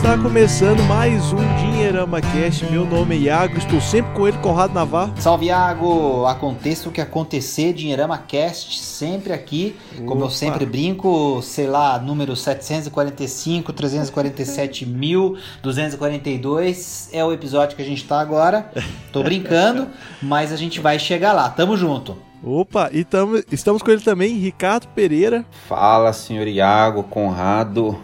Está começando mais um Dinheirama Cast. Meu nome é Iago, estou sempre com ele, Conrado Navarro. Salve Iago! Aconteça o que acontecer, Dinheirama Cast, sempre aqui. Como eu sempre brinco, sei lá, número 745, 347 mil, 242 é o episódio que a gente está agora. Tô brincando, mas a gente vai chegar lá. Tamo junto. Opa, e tamo, estamos com ele também, Ricardo Pereira. Fala, senhor Iago, Conrado,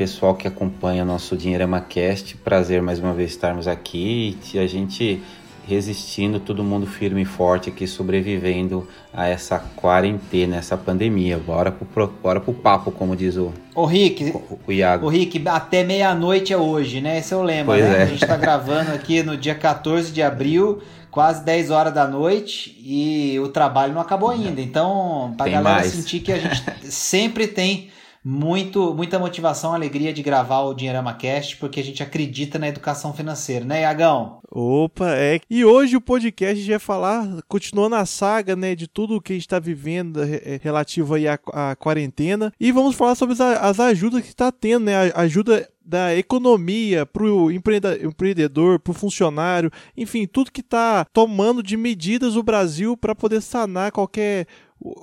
pessoal que acompanha nosso Dinheirama Cast. Prazer mais uma vez estarmos aqui e a gente resistindo, todo mundo firme e forte aqui, sobrevivendo a essa quarentena, essa pandemia. Bora pro, bora pro papo, como diz o, Ô Rick, o, o Iago. Ô Rick, até meia-noite é hoje, né? Esse eu lembro, Pois né? é. A gente tá gravando aqui no dia 14 de abril, quase 10 horas da noite, e o trabalho não acabou ainda. Então, pra Tem galera mais. sentir que a gente sempre tem muito, muita motivação, alegria de gravar o Dinheirama Cast, porque a gente acredita na educação financeira, né, Iagão? Opa, é. E hoje o podcast gente vai falar, continuando a saga, né, de tudo que a gente está vivendo é, relativo aí à, à quarentena. E vamos falar sobre as, as ajudas que está tendo, né, a ajuda da economia para o empreendedor, para o funcionário, enfim, tudo que está tomando de medidas o Brasil para poder sanar qualquer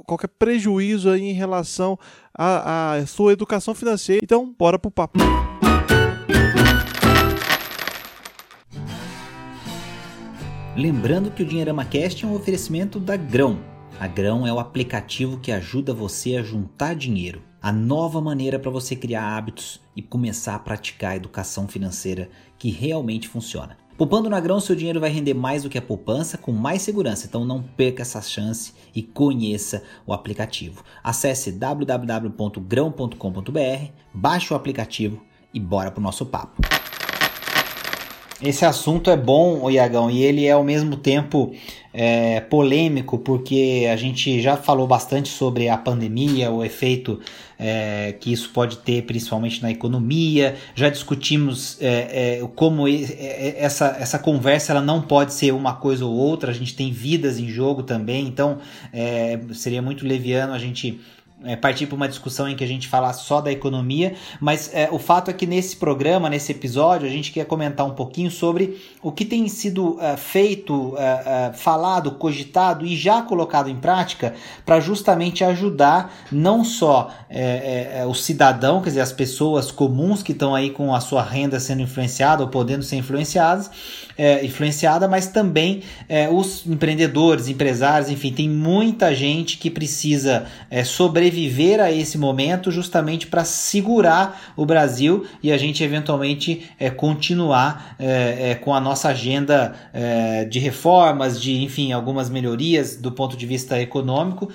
qualquer prejuízo aí em relação à, sua educação financeira. Então, bora pro papo. Lembrando que o Dinheirama Cast é um oferecimento da Grão. A Grão é o aplicativo que ajuda você a juntar dinheiro. A nova maneira para você criar hábitos e começar a praticar a educação financeira que realmente funciona. Poupando na Grão, seu dinheiro vai render mais do que a poupança com mais segurança, então não perca essa chance e conheça o aplicativo. Acesse www.grão.com.br, baixe o aplicativo e bora pro nosso papo. Esse assunto é bom, Iagão, e ele é ao mesmo tempo é, polêmico, porque a gente já falou bastante sobre a pandemia, o efeito é, que isso pode ter principalmente na economia, já discutimos é, é, como e- é, essa, essa conversa ela não pode ser uma coisa ou outra, a gente tem vidas em jogo também, então é, seria muito leviano a gente é, partir para uma discussão em que a gente fala só da economia, mas é, o fato é que nesse programa, nesse episódio, a gente quer comentar um pouquinho sobre o que tem sido é, feito, é, é, falado, cogitado e já colocado em prática para justamente ajudar não só é, o cidadão, quer dizer, as pessoas comuns que estão aí com a sua renda sendo influenciada ou podendo ser influenciadas, é, influenciada, mas também é, os empreendedores, empresários, enfim, tem muita gente que precisa é, sobreviver a esse momento justamente para segurar o Brasil e a gente eventualmente é, continuar é, é, com a nossa agenda de reformas, de enfim, algumas melhorias do ponto de vista econômico.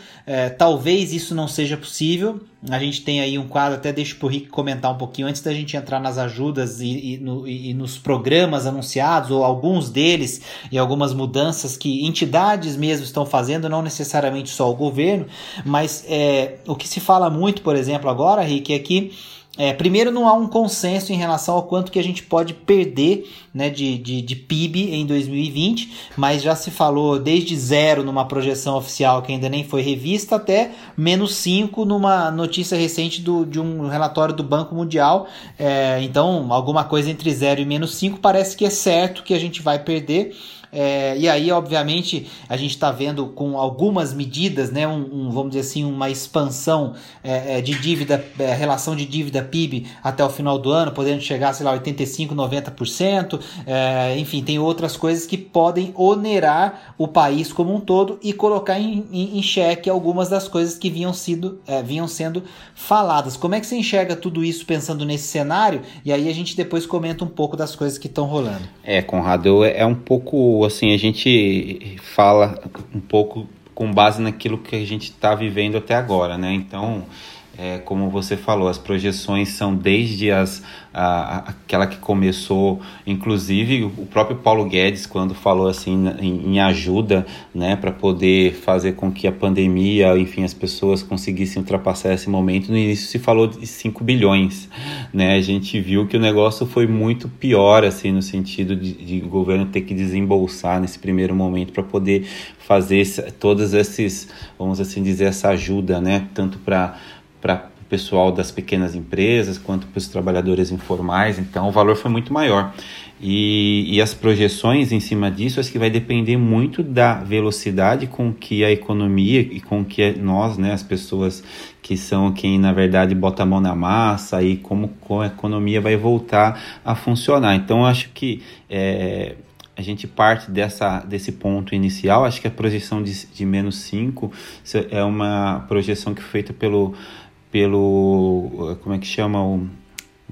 Talvez isso não seja possível. A gente tem aí um quadro, até deixo para o Rick comentar um pouquinho antes da gente entrar nas ajudas e, e, no- e- nos programas anunciados, ou alguns deles, e algumas mudanças que entidades mesmo estão fazendo, não necessariamente só o governo, mas é, o que se fala muito, por exemplo, agora, Rick, é que é, primeiro, não há um consenso em relação ao quanto que a gente pode perder né, de, de, de PIB em 2020, mas já se falou desde zero numa projeção oficial que ainda nem foi revista, até menos 5 numa notícia recente do, de um relatório do Banco Mundial. É, então, alguma coisa entre zero e menos 5 parece que é certo que a gente vai perder. É, e aí, obviamente, a gente está vendo com algumas medidas, né, um, um, vamos dizer assim, uma expansão é, é, de dívida, é, relação de dívida PIB até o final do ano, podendo chegar, sei lá, 85%, 90%. É, enfim, tem outras coisas que podem onerar o país como um todo e colocar em, em, em xeque algumas das coisas que vinham, sido, é, vinham sendo faladas. Como é que você enxerga tudo isso pensando nesse cenário? E aí a gente depois comenta um pouco das coisas que estão rolando. É, Conrado, é um pouco assim, a gente fala um pouco com base naquilo que a gente está vivendo até agora, né? Então, é, como você falou, as projeções são desde as, a, aquela que começou, inclusive o próprio Paulo Guedes, quando falou assim em, em ajuda, né, para poder fazer com que a pandemia, enfim, as pessoas conseguissem ultrapassar esse momento, no início se falou de 5 bilhões, né? A gente viu que o negócio foi muito pior, assim, no sentido de, de o governo ter que desembolsar nesse primeiro momento para poder fazer todos esses, vamos assim dizer, essa ajuda, né? Tanto para para pessoal das pequenas empresas quanto para os trabalhadores informais, então o valor foi muito maior. E, e, as projeções em cima disso, acho que vai depender muito da velocidade com que a economia e com que nós, né, as pessoas que são quem na verdade bota a mão na massa e como, como a economia vai voltar a funcionar. Então, acho que é, a gente parte dessa, desse ponto inicial. Acho que a projeção de, de menos 5 é uma projeção que foi feita pelo, pelo como é que chama o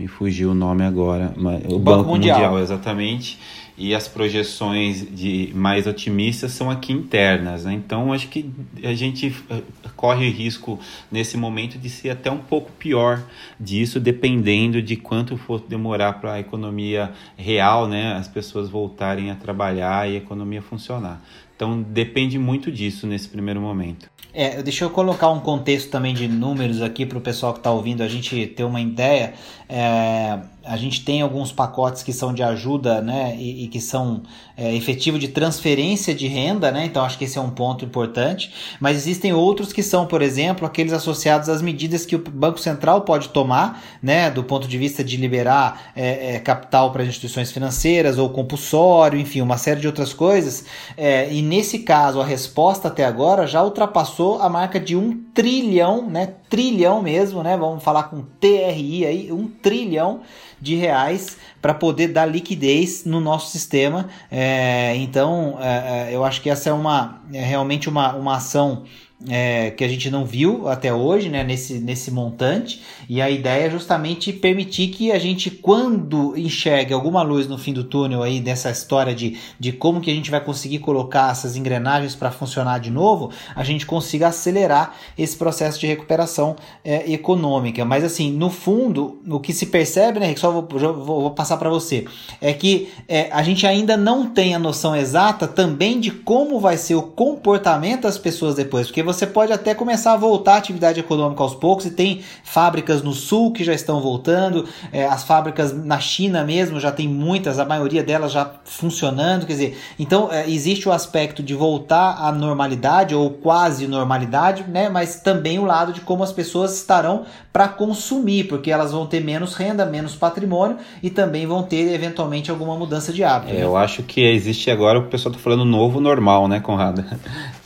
me fugiu o nome agora, o Banco, Banco Mundial. Mundial. exatamente. E as projeções de mais otimistas são aqui internas, né? Então acho que a gente eh, corre risco nesse momento de ser até um pouco pior disso, dependendo de quanto for demorar para a economia real, né? As pessoas voltarem a trabalhar e a economia funcionar. Então depende muito disso nesse primeiro momento. É, deixa eu colocar um contexto também de números aqui para o pessoal que está ouvindo a gente ter uma ideia. É, a gente tem alguns pacotes que são de ajuda né, e, e que são é, efetivo de transferência de renda, né? Então acho que esse é um ponto importante. Mas existem outros que são, por exemplo, aqueles associados às medidas que o Banco Central pode tomar, né? Do ponto de vista de liberar é, é, capital para instituições financeiras ou compulsório, enfim, uma série de outras coisas. É, e nesse caso, a resposta até agora já ultrapassou a marca de um trilhão, né? Trilhão mesmo, né? Vamos falar com TRI aí, um trilhão de reais para poder dar liquidez no nosso sistema. É, então, é, é, eu acho que essa é uma é realmente uma, uma ação é, que a gente não viu até hoje, né, nesse, nesse montante, e a ideia é justamente permitir que a gente, quando enxergue alguma luz no fim do túnel aí dessa história de, de como que a gente vai conseguir colocar essas engrenagens para funcionar de novo, a gente consiga acelerar esse processo de recuperação é, econômica. Mas assim, no fundo, o que se percebe, né, só vou, vou, vou passar para você, é que é, a gente ainda não tem a noção exata também de como vai ser o comportamento das pessoas depois, porque você pode até começar a voltar à atividade econômica aos poucos, e tem fábricas no sul que já estão voltando, é, as fábricas na China mesmo já tem muitas, a maioria delas já funcionando, quer dizer, então é, existe o aspecto de voltar à normalidade ou quase normalidade, né, mas também o lado de como as pessoas estarão para consumir, porque elas vão ter menos renda, menos patrimônio e também vão ter eventualmente alguma mudança de hábito. É, né? Eu acho que existe agora o pessoal está falando novo normal, né, Conrado?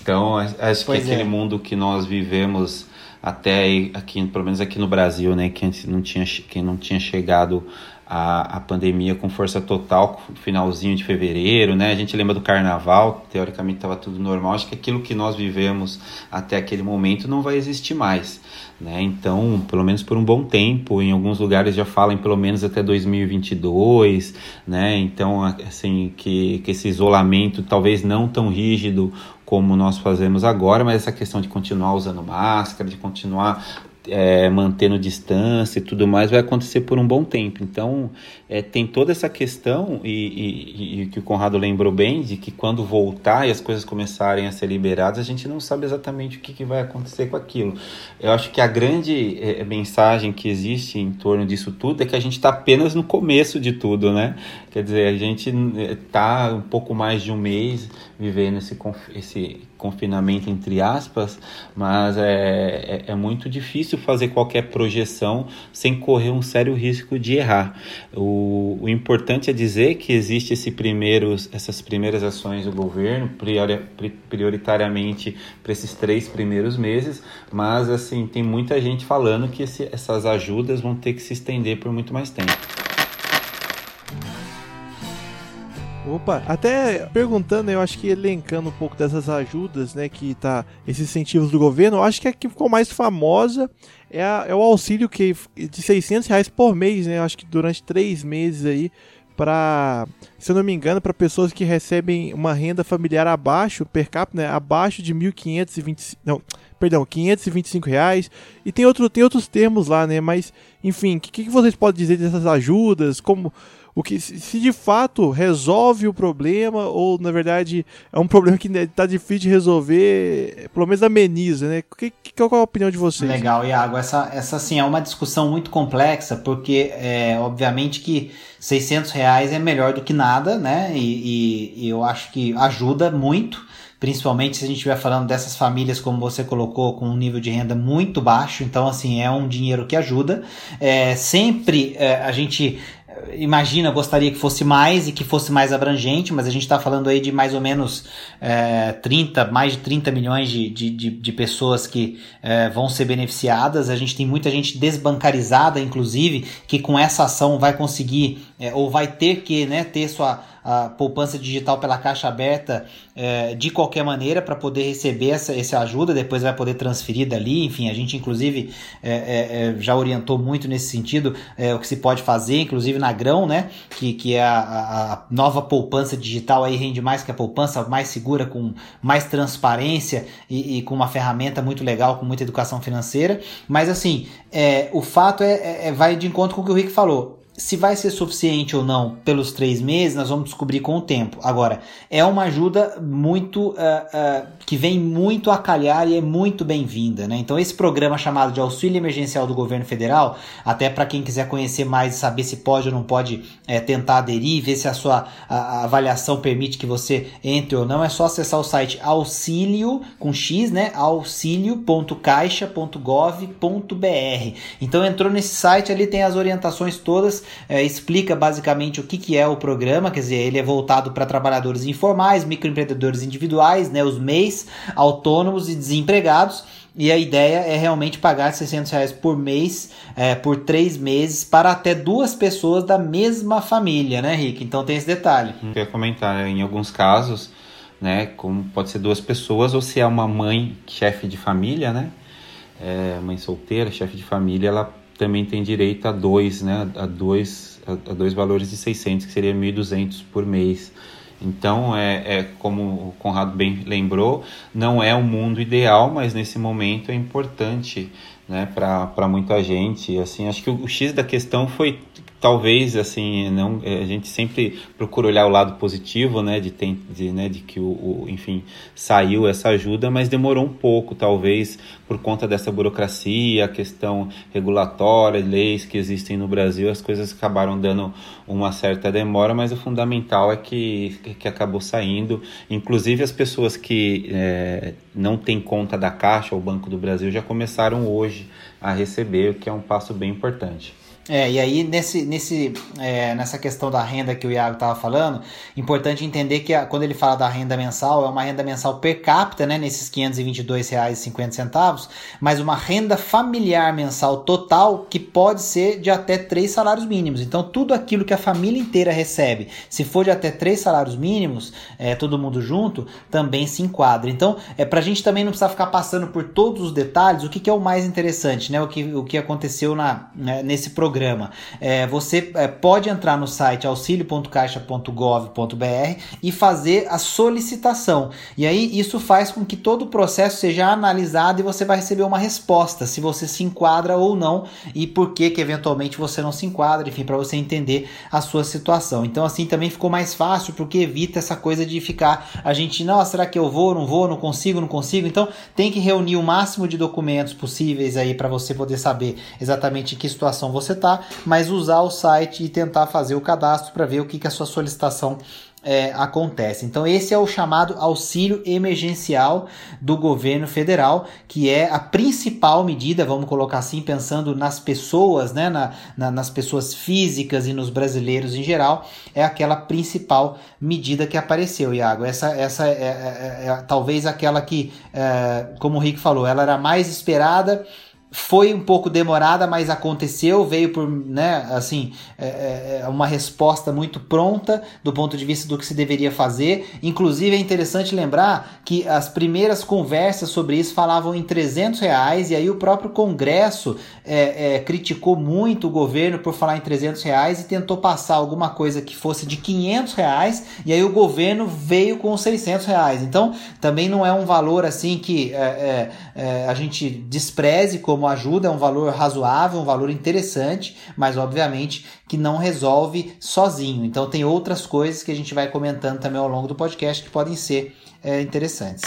Então, acho pois que aquele é. mundo que nós vivemos até aqui, pelo menos aqui no Brasil, né, quem não tinha, quem não tinha chegado a, a pandemia com força total, finalzinho de fevereiro, né? A gente lembra do carnaval, teoricamente estava tudo normal. Acho que aquilo que nós vivemos até aquele momento não vai existir mais, né? Então, pelo menos por um bom tempo, em alguns lugares já falam pelo menos até 2022, né? Então, assim, que, que esse isolamento talvez não tão rígido como nós fazemos agora, mas essa questão de continuar usando máscara, de continuar é, mantendo distância e tudo mais vai acontecer por um bom tempo. Então, é, tem toda essa questão, e, e, e, que o Conrado lembrou bem, de que quando voltar e as coisas começarem a ser liberadas, a gente não sabe exatamente o que, que vai acontecer com aquilo. Eu acho que a grande é, mensagem que existe em torno disso tudo é que a gente está apenas no começo de tudo, né? Quer dizer, a gente está um pouco mais de um mês vivendo esse, esse confinamento entre aspas, mas é, é, é, muito difícil fazer qualquer projeção sem correr um sério risco de errar. O, o importante é dizer que existe esse primeiros, essas primeiras ações do governo, priori, prioritariamente para esses três primeiros meses, mas assim tem muita gente falando que esse, essas ajudas vão ter que se estender por muito mais tempo. Opa, até perguntando, eu acho que elencando um pouco dessas ajudas, né, que tá, esses incentivos do governo, eu acho que a que ficou mais famosa é, a, é o auxílio que de 600 reais por mês, né, eu acho que durante três meses aí, para, se eu não me engano, para pessoas que recebem uma renda familiar abaixo, per capita, né, abaixo de 1.520, não, perdão, 525 reais. E tem, outro, tem outros termos lá, né, mas, enfim, o que, que vocês podem dizer dessas ajudas, como o que se de fato resolve o problema ou na verdade é um problema que está difícil de resolver, pelo menos ameniza, né? Que, que, qual é a opinião de vocês? Legal, Iago. Essa, essa sim é uma discussão muito complexa porque é obviamente que 600 reais é melhor do que nada, né? E, e, e eu acho que ajuda muito principalmente se a gente estiver falando dessas famílias, como você colocou, com um nível de renda muito baixo. Então, assim, é um dinheiro que ajuda. É, sempre é, a gente imagina, gostaria que fosse mais e que fosse mais abrangente, mas a gente está falando aí de mais ou menos é, 30, mais de 30 milhões de, de, de, de pessoas que é, vão ser beneficiadas. A gente tem muita gente desbancarizada, inclusive, que com essa ação vai conseguir é, ou vai ter que né, ter sua poupança digital pela caixa aberta é, de qualquer maneira para poder receber essa, essa ajuda, depois vai poder transferir dali. Enfim, a gente inclusive é, é, é já orientou muito nesse sentido é, o que se pode fazer, inclusive na Grão, né? Que, que é a, a, nova poupança digital aí rende mais que a poupança, mais segura, com mais transparência e, e com uma ferramenta muito legal, com muita educação financeira. Mas assim, o fato é, é, vai de encontro com o que o Rick falou se vai ser suficiente ou não pelos três meses, nós vamos descobrir com o tempo. Agora, é uma ajuda muito uh, uh, que vem muito a calhar e é muito bem-vinda. Né? Então, esse programa chamado de Auxílio Emergencial do Governo Federal, até para quem quiser conhecer mais e saber se pode ou não pode é, tentar aderir, ver se a sua a, a avaliação permite que você entre ou não, é só acessar o site auxílio com x, né? auxilio.caixa.gov.br. Então, entrou nesse site, ali tem as orientações todas é, explica basicamente o que, que é o programa, quer dizer, ele é voltado para trabalhadores informais, microempreendedores individuais, né, os MEIs, autônomos e desempregados. E a ideia é realmente pagar 600 reais por mês, é, por três meses, para até duas pessoas da mesma família, né, Rick? Então tem esse detalhe. Eu ia comentar, em alguns casos, né, como pode ser duas pessoas, ou se é uma mãe, chefe de família, né, é, mãe solteira, chefe de família, ela também tem direito a dois, né, a dois, a, a dois valores de 600, que seria 1.200 por mês. Então, é, é, como o Conrado bem lembrou, não é o mundo ideal, mas nesse momento é importante né, para muita gente. Assim, acho que o, o X da questão foi talvez assim não é, a gente sempre procura olhar o lado positivo né de, tem, de, né, de que o, o, enfim saiu essa ajuda mas demorou um pouco talvez por conta dessa burocracia a questão regulatória leis que existem no Brasil as coisas acabaram dando uma certa demora mas o fundamental é que que acabou saindo. Inclusive as pessoas que é, não têm conta da Caixa ou Banco do Brasil já começaram hoje a receber o que é um passo bem importante é, e aí nesse, nesse, é, nessa questão da renda que o Iago estava falando, importante entender que a, quando ele fala da renda mensal, é uma renda mensal per capita, né, nesses R$ 522,50, mas uma renda familiar mensal total que pode ser de até três salários mínimos. Então, tudo aquilo que a família inteira recebe, se for de até três salários mínimos, é, todo mundo junto, também se enquadra. Então, é, para a gente também não precisar ficar passando por todos os detalhes, o que, que é o mais interessante, né, o que, o que aconteceu na, né, nesse programa programa. É, você é, pode entrar no site auxilio.caixa.gov.br e fazer a solicitação. E aí isso faz com que todo o processo seja analisado e você vai receber uma resposta se você se enquadra ou não e por que que eventualmente você não se enquadra, enfim, para você entender a sua situação. Então assim também ficou mais fácil porque evita essa coisa de ficar a gente, não, será que eu vou, não vou, não consigo, não consigo? Então tem que reunir o máximo de documentos possíveis aí para você poder saber exatamente em que situação você está mas usar o site e tentar fazer o cadastro para ver o que, que a sua solicitação é, acontece. Então, esse é o chamado auxílio emergencial do governo federal, que é a principal medida, vamos colocar assim, pensando nas pessoas, né, na, na, nas pessoas físicas e nos brasileiros em geral, é aquela principal medida que apareceu, Iago. Essa, essa é, é, é, é talvez aquela que, é, como o Rick falou, ela era mais esperada foi um pouco demorada, mas aconteceu, veio por, né, assim, é, é, é, uma resposta muito pronta do ponto de vista do que se deveria fazer. Inclusive é interessante lembrar que as primeiras conversas sobre isso falavam em 300 reais e aí o próprio Congresso é, é, criticou muito o governo por falar em 300 reais e tentou passar alguma coisa que fosse de 500 reais e aí o governo veio com 600 reais. Então também não é um valor assim que é, a gente despreze como como ajuda, é um valor razoável, um valor interessante, mas obviamente que não resolve sozinho. Então tem outras coisas que a gente vai comentando também ao longo do podcast que podem ser é, interessantes.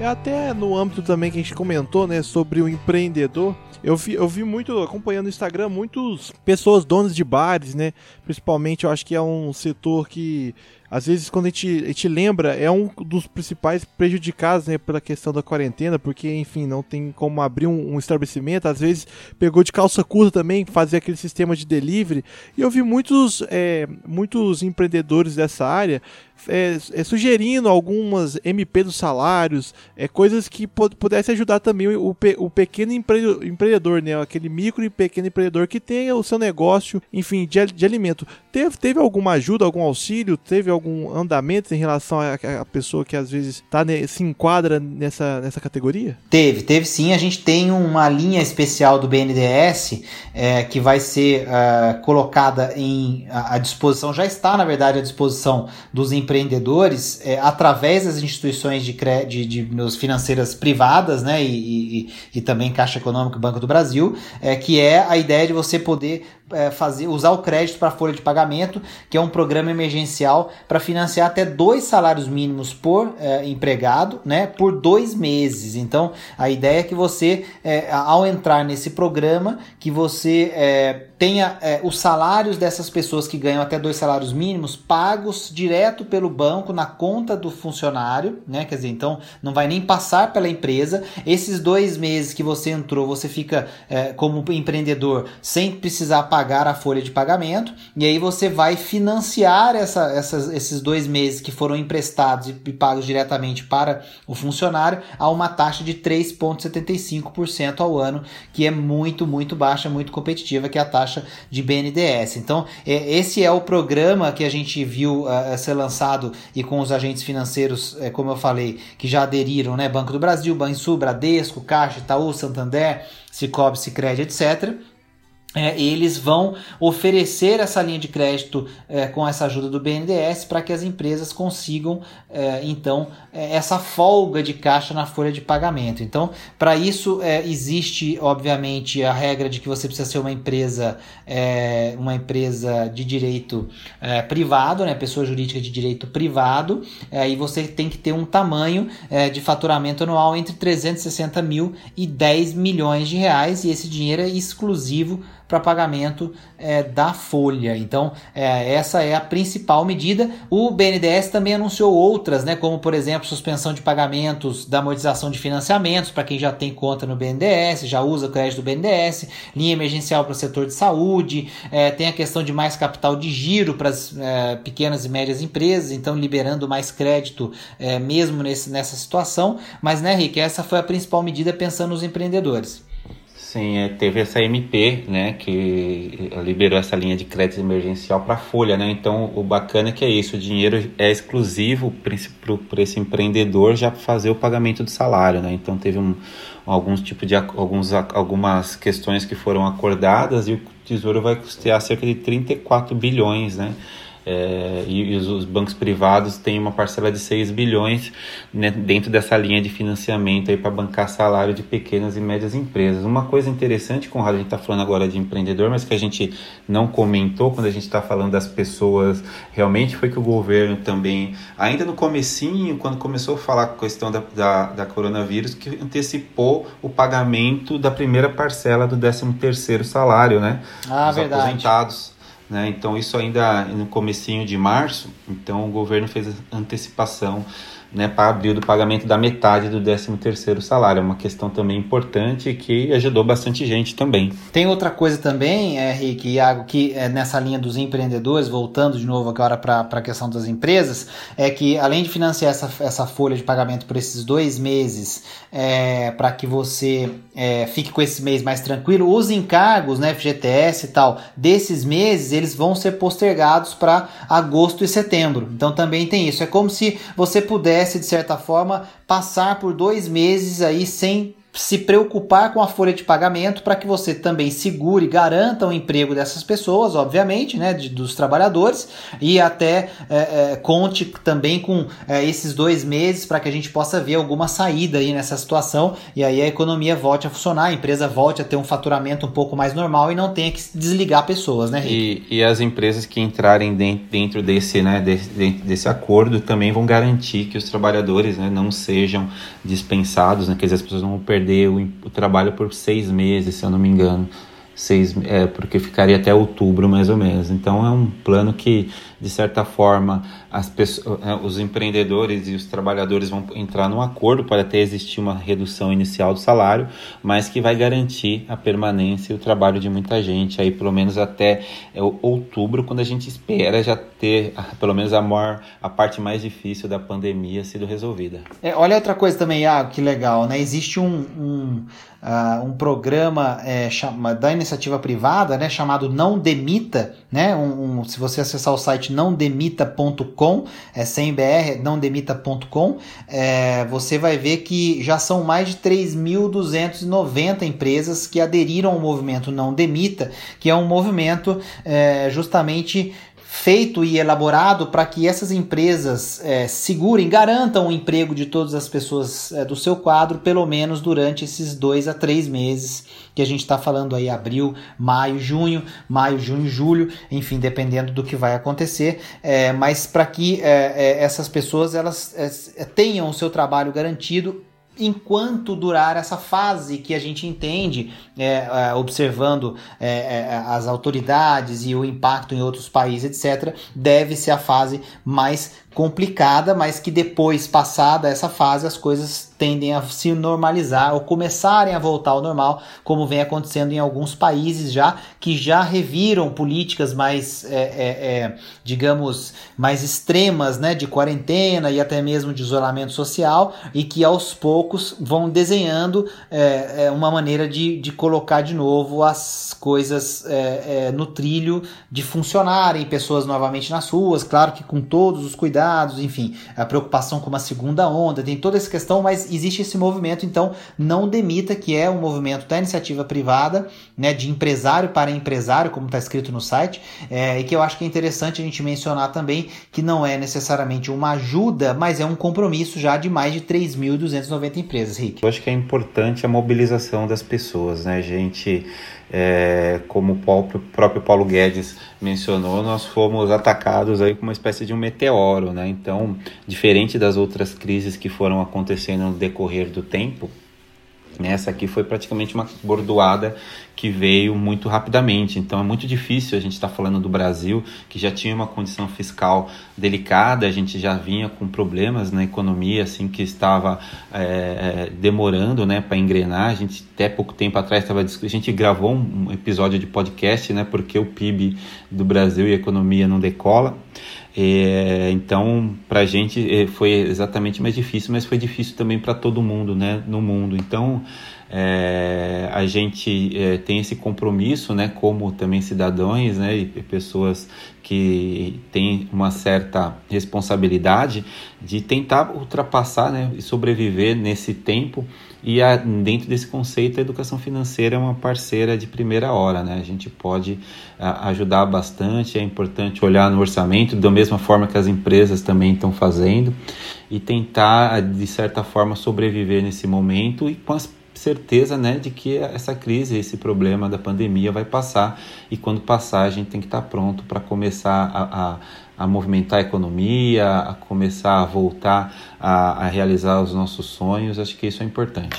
É até no âmbito também que a gente comentou, né, sobre o empreendedor. Eu vi, eu vi muito, acompanhando no Instagram, muitas pessoas donas de bares, né? Principalmente, eu acho que é um setor que às vezes quando a gente, a gente lembra, é um dos principais prejudicados né, pela questão da quarentena, porque, enfim, não tem como abrir um, um, estabelecimento, às vezes pegou de calça curta também, fazer aquele sistema de delivery, e eu vi muitos, é, muitos empreendedores dessa área é, é, sugerindo algumas MP dos salários, é, coisas que pudesse ajudar também o, pe o pequeno empre empreendedor, né, aquele micro e pequeno empreendedor que tenha o seu negócio, enfim, de, de alimento. Teve, teve alguma ajuda, algum auxílio, teve algum andamento em relação à pessoa que às vezes tá, né, se enquadra nessa, nessa categoria? Teve, teve sim. A gente tem uma linha especial do BNDES é, que vai ser uh, colocada em, à disposição, já está na verdade à disposição dos empreendedores é, através das instituições de, de, de financeiras privadas, né, e, e, e também Caixa Econômica e Banco do Brasil, é, que é a ideia de você poder é, fazer, usar o crédito para folha de pagamento, que é um programa emergencial para financiar até dois salários mínimos por é, empregado, né, por dois meses. Então, a ideia é que você, é, ao entrar nesse programa, que você é, tenha é, os salários dessas pessoas que ganham até dois salários mínimos pagos direto pelo banco na conta do funcionário, né? Quer dizer, então não vai nem passar pela empresa. Esses dois meses que você entrou, você fica é, como empreendedor sem precisar pagar a folha de pagamento, e aí você vai financiar essa, essas, esses dois meses que foram emprestados e pagos diretamente para o funcionário a uma taxa de 3,75% ao ano, que é muito, muito baixa, muito competitiva, que é a taxa de BNDES. Então, é, esse é o programa que a gente viu uh, ser lançado e com os agentes financeiros, é, como eu falei, que já aderiram, né? Banco do Brasil, Banrisul, Bradesco, Caixa, Itaú, Santander, Cicobi, Sicredi, etc é, eles vão oferecer essa linha de crédito é, com essa ajuda do BNDES para que as empresas consigam é, então é, essa folga de caixa na folha de pagamento. Então, para isso é, existe obviamente a regra de que você precisa ser uma empresa é, uma empresa de direito privado, né, pessoa jurídica de direito privado, e você tem que ter um tamanho de faturamento anual entre 360 mil e 10 milhões de reais e esse dinheiro é exclusivo para pagamento é, da folha. Então, é, essa é a principal medida. O BNDES também anunciou outras, né, como por exemplo, suspensão de pagamentos da amortização de financiamentos para quem já tem conta no BNDES, já usa o crédito do BNDES, linha emergencial para o setor de saúde, é, tem a questão de mais capital de giro para as é, pequenas e médias empresas, então liberando mais crédito é, mesmo nesse, nessa situação. Mas, né, Rick, essa foi a principal medida pensando nos empreendedores. Sim, é, teve essa MP, né, que liberou essa linha de crédito emergencial para a Folha, né? Então, o bacana é que é isso, o dinheiro é exclusivo para esse empreendedor já fazer o pagamento do salário, né? Então, teve um, alguns tipo de alguns, algumas questões que foram acordadas e o Tesouro vai custear cerca de 34 bilhões, né? É, e, os, os, bancos privados têm uma parcela de 6 bilhões né, dentro dessa linha de financiamento para bancar salário de pequenas e médias empresas. Uma coisa interessante, Conrado, a gente está falando agora de empreendedor, mas que a gente não comentou quando a gente está falando das pessoas, realmente foi que o governo também, ainda no comecinho, quando começou a falar com a questão da, da, da coronavírus, que antecipou o pagamento da primeira parcela do 13 terceiro salário, né? Ah, Os verdade. aposentados. Né? Então isso ainda no comecinho de março, então o governo fez antecipação né, para abrir do pagamento da metade do 13º salário. É uma questão também importante que ajudou bastante gente também. Tem outra coisa também, é, Rick e Iago, que é nessa linha dos empreendedores, voltando de novo agora para a questão das empresas, é que além de financiar essa, essa folha de pagamento por esses dois meses, é, para que você é, fique com esse mês mais tranquilo, os encargos, né, FGTS e tal, desses meses, eles vão ser postergados para agosto e setembro. Então também tem isso. É como se você pudesse, de certa forma, passar por dois meses aí sem se preocupar com a folha de pagamento para que você também segure e garanta o emprego dessas pessoas, obviamente, né, de, dos trabalhadores, e até é, é, conte também com é, esses dois meses para que a gente possa ver alguma saída aí nessa situação e aí a economia volte a funcionar, a empresa volte a ter um faturamento um pouco mais normal e não tenha que desligar pessoas, né, Rick? E, e as empresas que entrarem dentro desse, né, desse, desse acordo também vão garantir que os trabalhadores né, não sejam dispensados, né, que as pessoas não vão perder perder o, o trabalho por seis meses, se eu não me engano. seis, é, porque ficaria até outubro mais ou menos. Então é um plano que, de certa forma, as pessoas, é, os empreendedores e os trabalhadores vão entrar num acordo para até existir uma redução inicial do salário, mas que vai garantir a permanência e o trabalho de muita gente, aí pelo menos até é, outubro, quando a gente espera já ter pelo menos a maior, a parte mais difícil da pandemia sido resolvida. É, olha outra coisa também, ah, que legal, né? Existe um, um uh, um programa é, chama, da iniciativa privada, né, chamado Não Demita, né, um, um, se você acessar o site nãodemita.com, é sem BR, nãodemita.com, é, você vai ver que já são mais de 3.290 empresas que aderiram ao movimento Não Demita, que é um movimento é, justamente feito e elaborado para que essas empresas é, segurem, garantam o emprego de todas as pessoas é, do seu quadro, pelo menos durante esses dois a três meses que a gente está falando aí, abril, maio, junho, maio, junho, julho, enfim, dependendo do que vai acontecer, é, mas para que é, é, essas pessoas elas é, tenham o seu trabalho garantido enquanto durar essa fase que a gente entende, é, é, observando é, é, as autoridades e o impacto em outros países, etc., deve ser a fase mais complicada, mas que depois, passada essa fase, as coisas tendem a se normalizar ou começarem a voltar ao normal, como vem acontecendo em alguns países já, que já reviram políticas mais, é, é, é, digamos, mais extremas, né, de quarentena e até mesmo de isolamento social, e que aos poucos vão desenhando é, é, uma maneira de, de colocar de novo as coisas é, no trilho de funcionarem, pessoas novamente nas ruas, claro que com todos os cuidados enfim, a preocupação com uma segunda onda, tem toda essa questão, mas existe esse movimento, então não demita, que é um movimento da iniciativa privada, né, de empresário para empresário, como está escrito no site, é, e que eu acho que é interessante a gente mencionar também que não é necessariamente uma ajuda, mas é um compromisso já de mais de 3.290 empresas, Rick. Eu acho que é importante a mobilização das pessoas, né, gente é, como o próprio Paulo Guedes mencionou, nós fomos atacados aí com uma espécie de um meteoro, né? Então, diferente das outras crises que foram acontecendo no decorrer do tempo, essa aqui foi praticamente uma bordoada que veio muito rapidamente. Então é muito difícil a gente estar tá falando do Brasil, que já tinha uma condição fiscal delicada, a gente já vinha com problemas na economia, assim, que estava é, demorando né, para engrenar. A gente, até pouco tempo atrás, estava a gente gravou um episódio de podcast, né, porque o PIB do Brasil e a economia não decola. É, então, para a gente é, foi exatamente mais difícil, mas foi difícil também para todo mundo né, no mundo. Então, é, a gente é, tem esse compromisso, né, como também cidadãos, né, e pessoas que têm uma certa responsabilidade de tentar ultrapassar, né, e sobreviver nesse tempo. E a, dentro desse conceito, a educação financeira é uma parceira de primeira hora, né? A gente pode a, ajudar bastante, é importante olhar no orçamento, da mesma forma que as empresas também estão fazendo, e tentar, de certa forma, sobreviver nesse momento e com as certeza né, de que essa crise, esse problema da pandemia vai passar e quando passar a gente tem que estar pronto para começar a, a, movimentar a economia, a começar a voltar a, a realizar os nossos sonhos. Acho que isso é importante.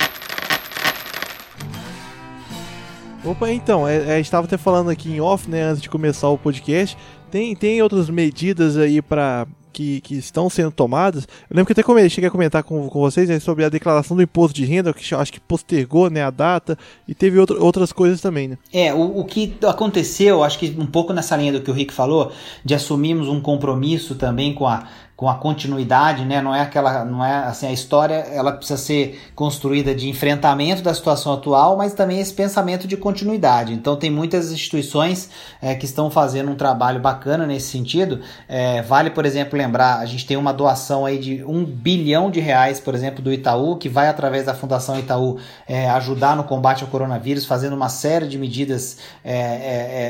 Opa, então, é, é, estava até falando aqui em off, né, antes de começar o podcast. Tem, tem outras medidas aí para que, que estão sendo tomadas. Eu lembro que até cheguei a comentar com, com vocês né, sobre a declaração do imposto de renda, que acho que postergou né, a data, e teve outro, outras coisas também. Né? É, o, o que aconteceu, acho que um pouco nessa linha do que o Rick falou, de assumirmos um compromisso também com a com a continuidade, né? Não é aquela, não é assim a história, ela precisa ser construída de enfrentamento da situação atual, mas também esse pensamento de continuidade. Então tem muitas instituições é, que estão fazendo um trabalho bacana nesse sentido. É, vale, por exemplo, lembrar, a gente tem uma doação aí de um bilhão de reais, por exemplo, do Itaú, que vai através da Fundação Itaú é, ajudar no combate ao coronavírus, fazendo uma série de medidas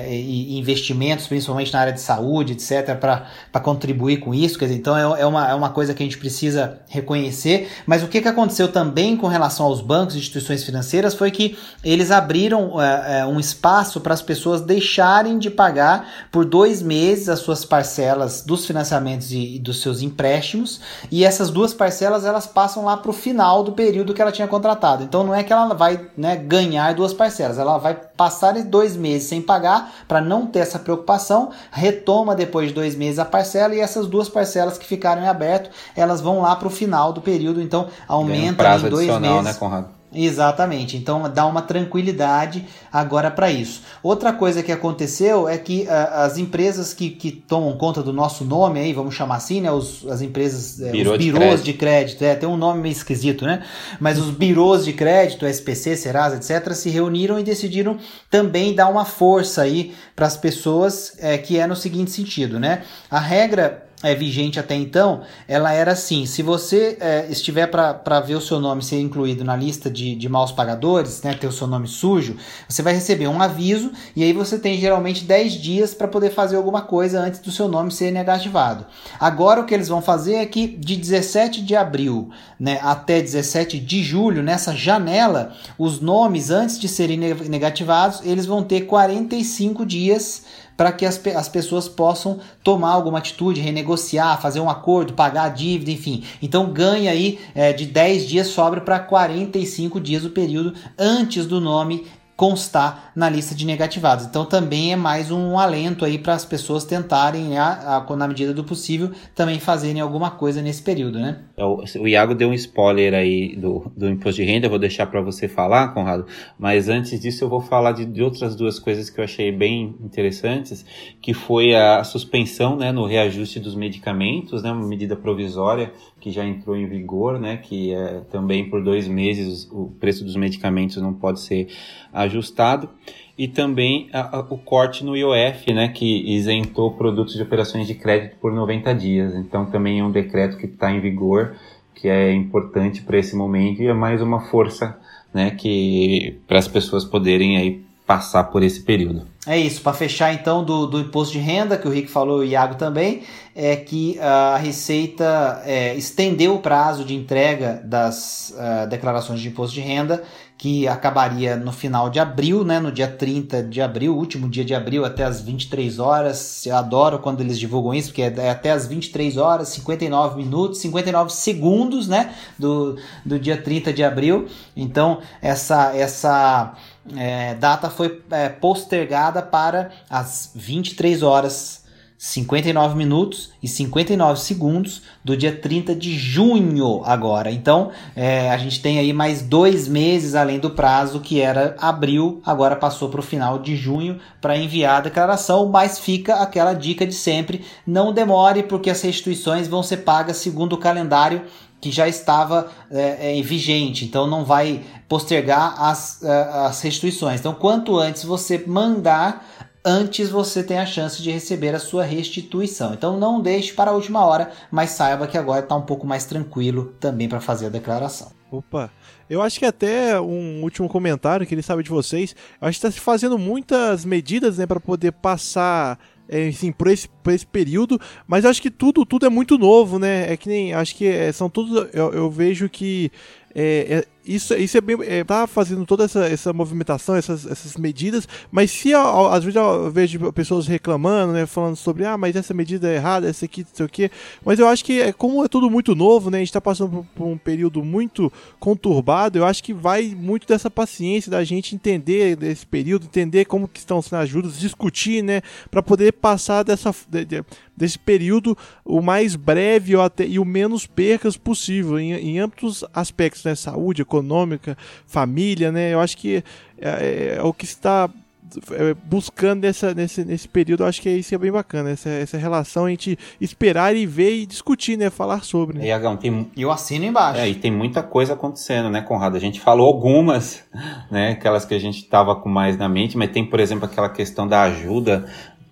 e investimentos, principalmente na área de saúde, etc, para contribuir com isso. Quer dizer, então é, é, uma, é uma coisa que a gente precisa reconhecer. Mas o que, que aconteceu também com relação aos bancos e instituições financeiras foi que eles abriram é, é um espaço para as pessoas deixarem de pagar por dois meses as suas parcelas dos financiamentos e, e dos seus empréstimos. E essas duas parcelas elas passam lá para o final do período que ela tinha contratado. Então não é que ela vai né, ganhar duas parcelas, ela vai passar dois meses sem pagar para não ter essa preocupação, retoma depois de dois meses a parcela e essas duas parcelas que ficaram em aberto, elas vão lá para o final do período, então aumenta um prazo em dois meses. Né, Conrado? Exatamente, então dá uma tranquilidade agora para isso. Outra coisa que aconteceu é que uh, as empresas que, que tomam conta do nosso nome aí, vamos chamar assim, né? Os, as empresas, é, Birô os birôs de crédito, de crédito é, tem um nome meio esquisito, né? Mas os birôs de crédito, SPC, Serasa, etc., se reuniram e decidiram também dar uma força aí para as pessoas, é, que é no seguinte sentido, né? A regra é, vigente até então, ela era assim: se você é, estiver para ver o seu nome ser incluído na lista de, de maus pagadores, né, ter o seu nome sujo, você vai receber um aviso e aí você tem geralmente 10 dias para poder fazer alguma coisa antes do seu nome ser negativado. Agora o que eles vão fazer é que de 17 de abril né, até 17 de julho, nessa janela, os nomes antes de serem negativados, eles vão ter 45 dias para que as, as pessoas possam tomar alguma atitude, renegociar, fazer um acordo, pagar a dívida, enfim. Então ganha aí é, de 10 dias sobra para 45 dias o período antes do nome constar na lista de negativados. Então também é mais um alento aí para as pessoas tentarem, a, a, na medida do possível, também fazerem alguma coisa nesse período, né? É, o, o Iago deu um spoiler aí do, do imposto de renda, eu vou deixar para você falar, Conrado, mas antes disso eu vou falar de, de, outras duas coisas que eu achei bem interessantes, que foi a suspensão né, no reajuste dos medicamentos, né, uma medida provisória que já entrou em vigor, né, que é também por dois meses o preço dos medicamentos não pode ser ajustado, e também a, a, o corte no IOF, né, que isentou produtos de operações de crédito por 90 dias. Então também é um decreto que está em vigor, que é importante para esse momento e é mais uma força, né, que para as pessoas poderem aí passar por esse período. É isso, para fechar então do, do imposto de renda, que o Rick falou e o Iago também, é que a Receita é, estendeu o prazo de entrega das uh, declarações de imposto de renda, que acabaria no final de abril, né, no dia 30 de abril, último dia de abril, até as 23 horas. Eu adoro quando eles divulgam isso, porque é até as 23 horas, 59 minutos, 59 segundos, né, do, do dia 30 de abril. Então, essa, essa é, data foi é, postergada para as 23 horas 59 minutos e 59 segundos do dia 30 de junho agora. Então é, a gente tem aí mais dois meses além do prazo que era abril, agora passou para o final de junho para enviar a declaração, mas fica aquela dica de sempre: não demore porque as restituições vão ser pagas segundo o calendário que já estava é, é, vigente, então não vai postergar as, é, as restituições. Então, quanto antes você mandar, antes você tem a chance de receber a sua restituição. Então, não deixe para a última hora, mas saiba que agora está um pouco mais tranquilo também para fazer a declaração. Opa, eu acho que até um último comentário que ele sabe de vocês, eu acho que está se fazendo muitas medidas né, para poder passar é, enfim, por esse, por esse período, mas acho que tudo, tudo é muito novo, né? É que nem, acho que é, são todos, eu, eu vejo que é, é isso, isso é bem. É, tá fazendo toda essa, essa movimentação, essas, essas medidas, mas se às vezes eu vejo pessoas reclamando, né? Falando sobre, ah, mas essa medida é errada, essa aqui, não sei o quê. Mas eu acho que, é, como é tudo muito novo, né? A gente tá passando por, por, um período muito conturbado, eu acho que vai muito dessa paciência da gente entender desse período, entender como que estão sendo ajudas, discutir, né? para poder passar dessa. De, de, desse período o mais breve ou até, e o menos percas possível em, em amplos aspectos, né? Saúde, econômica, família, né? Eu acho que é, é, é o que está é, buscando nessa, nesse, nesse período, eu acho que isso é bem bacana, essa, essa relação a gente esperar e ver e discutir, né? Falar sobre. Né? E Agão, tem... eu assino embaixo. É, e tem muita coisa acontecendo, né, Conrado? A gente falou algumas, né? Aquelas que a gente estava com mais na mente, mas tem, por exemplo, aquela questão da ajuda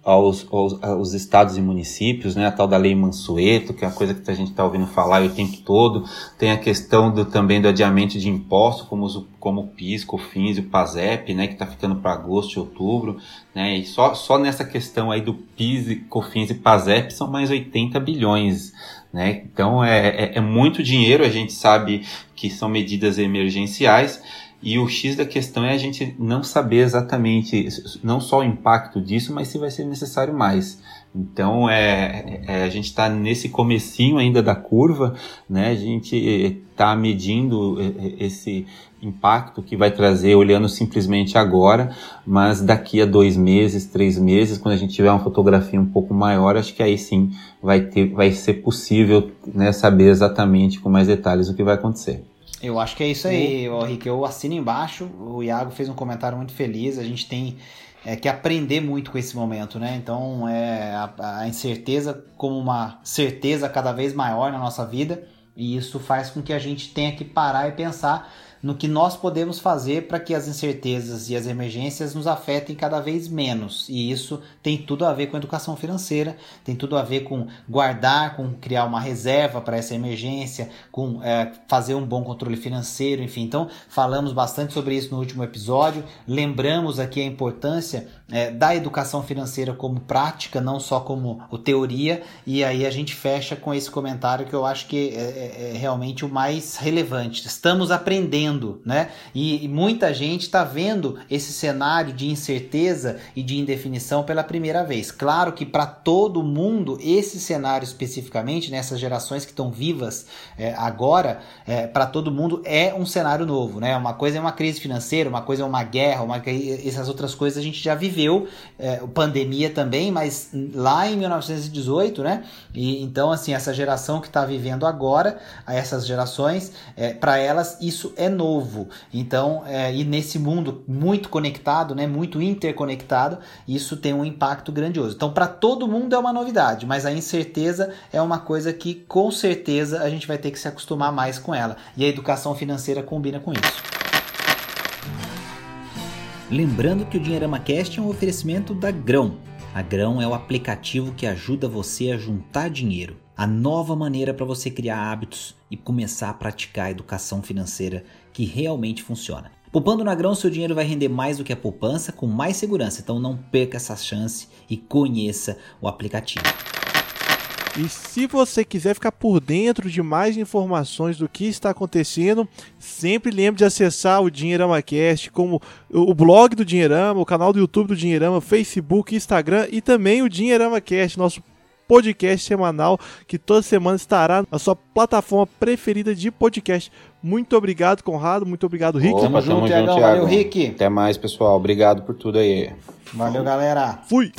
aos, aos, aos, estados e municípios, né? A tal da lei Mansueto, que é uma coisa que a gente está ouvindo falar o tempo todo. Tem a questão do, também do adiamento de impostos, como, os, como o PIS, COFINS e o PASEP, né? Que está ficando para agosto e outubro, né? E só, só nessa questão aí do PIS, COFINS e PASEP são mais 80 bilhões, né? Então é, é, é muito dinheiro, a gente sabe que são medidas emergenciais, e o X da questão é a gente não saber exatamente, não só o impacto disso, mas se vai ser necessário mais. Então, é, é a gente está nesse comecinho ainda da curva, né? A gente está medindo esse impacto que vai trazer olhando simplesmente agora, mas daqui a dois meses, três meses, quando a gente tiver uma fotografia um pouco maior, acho que aí sim vai, ter, vai ser possível né, saber exatamente com mais detalhes o que vai acontecer. Eu acho que é isso aí, uhum. Rick. Eu assino embaixo. O Iago fez um comentário muito feliz. A gente tem é, que aprender muito com esse momento, né? Então, é a, a incerteza como uma certeza cada vez maior na nossa vida. E isso faz com que a gente tenha que parar e pensar no que nós podemos fazer para que as incertezas e as emergências nos afetem cada vez menos. E isso tem tudo a ver com educação financeira, tem tudo a ver com guardar, com criar uma reserva para essa emergência, com é, fazer um bom controle financeiro, enfim. Então, falamos bastante sobre isso no último episódio. Lembramos aqui a importância é, da educação financeira como prática, não só como teoria. E aí a gente fecha com esse comentário que eu acho que é, é, é realmente o mais relevante. Estamos aprendendo vendo, né? E, e muita gente está vendo esse cenário de incerteza e de indefinição pela primeira vez. Claro que para todo mundo, esse cenário especificamente, nessas gerações que estão vivas é, agora, é, para todo mundo é um cenário novo, né? Uma coisa é uma crise financeira, uma coisa é uma guerra, uma, essas outras coisas a gente já viveu, é, pandemia também, mas lá em 1918, né? E, então, assim, essa geração que está vivendo agora, essas gerações, é, para elas isso é novo. Então, é, e nesse mundo muito conectado, né, muito interconectado, isso tem um impacto grandioso. Então, para todo mundo é uma novidade, mas a incerteza é uma coisa que com certeza a gente vai ter que se acostumar mais com ela. E a educação financeira combina com isso. Lembrando que o Dinheirama Cast é um oferecimento da Grão. A Grão é o aplicativo que ajuda você a juntar dinheiro a nova maneira para você criar hábitos e começar a praticar a educação financeira que realmente funciona. Poupando na grão, seu dinheiro vai render mais do que a poupança com mais segurança, então não perca essa chance e conheça o aplicativo. E se você quiser ficar por dentro de mais informações do que está acontecendo, sempre lembre de acessar o Dinheirama Cast, como o blog do Dinheirama, o canal do YouTube do Dinheirama, Facebook, Instagram e também o Dinheirama Cast, nosso podcast semanal que toda semana estará na sua plataforma preferida de podcast. Muito obrigado, Conrado. Muito obrigado, Rick. Opa, tamo, junto, Thiago. Valeu, Rick. Até mais, pessoal. Obrigado por tudo aí. Valeu, galera. Fui.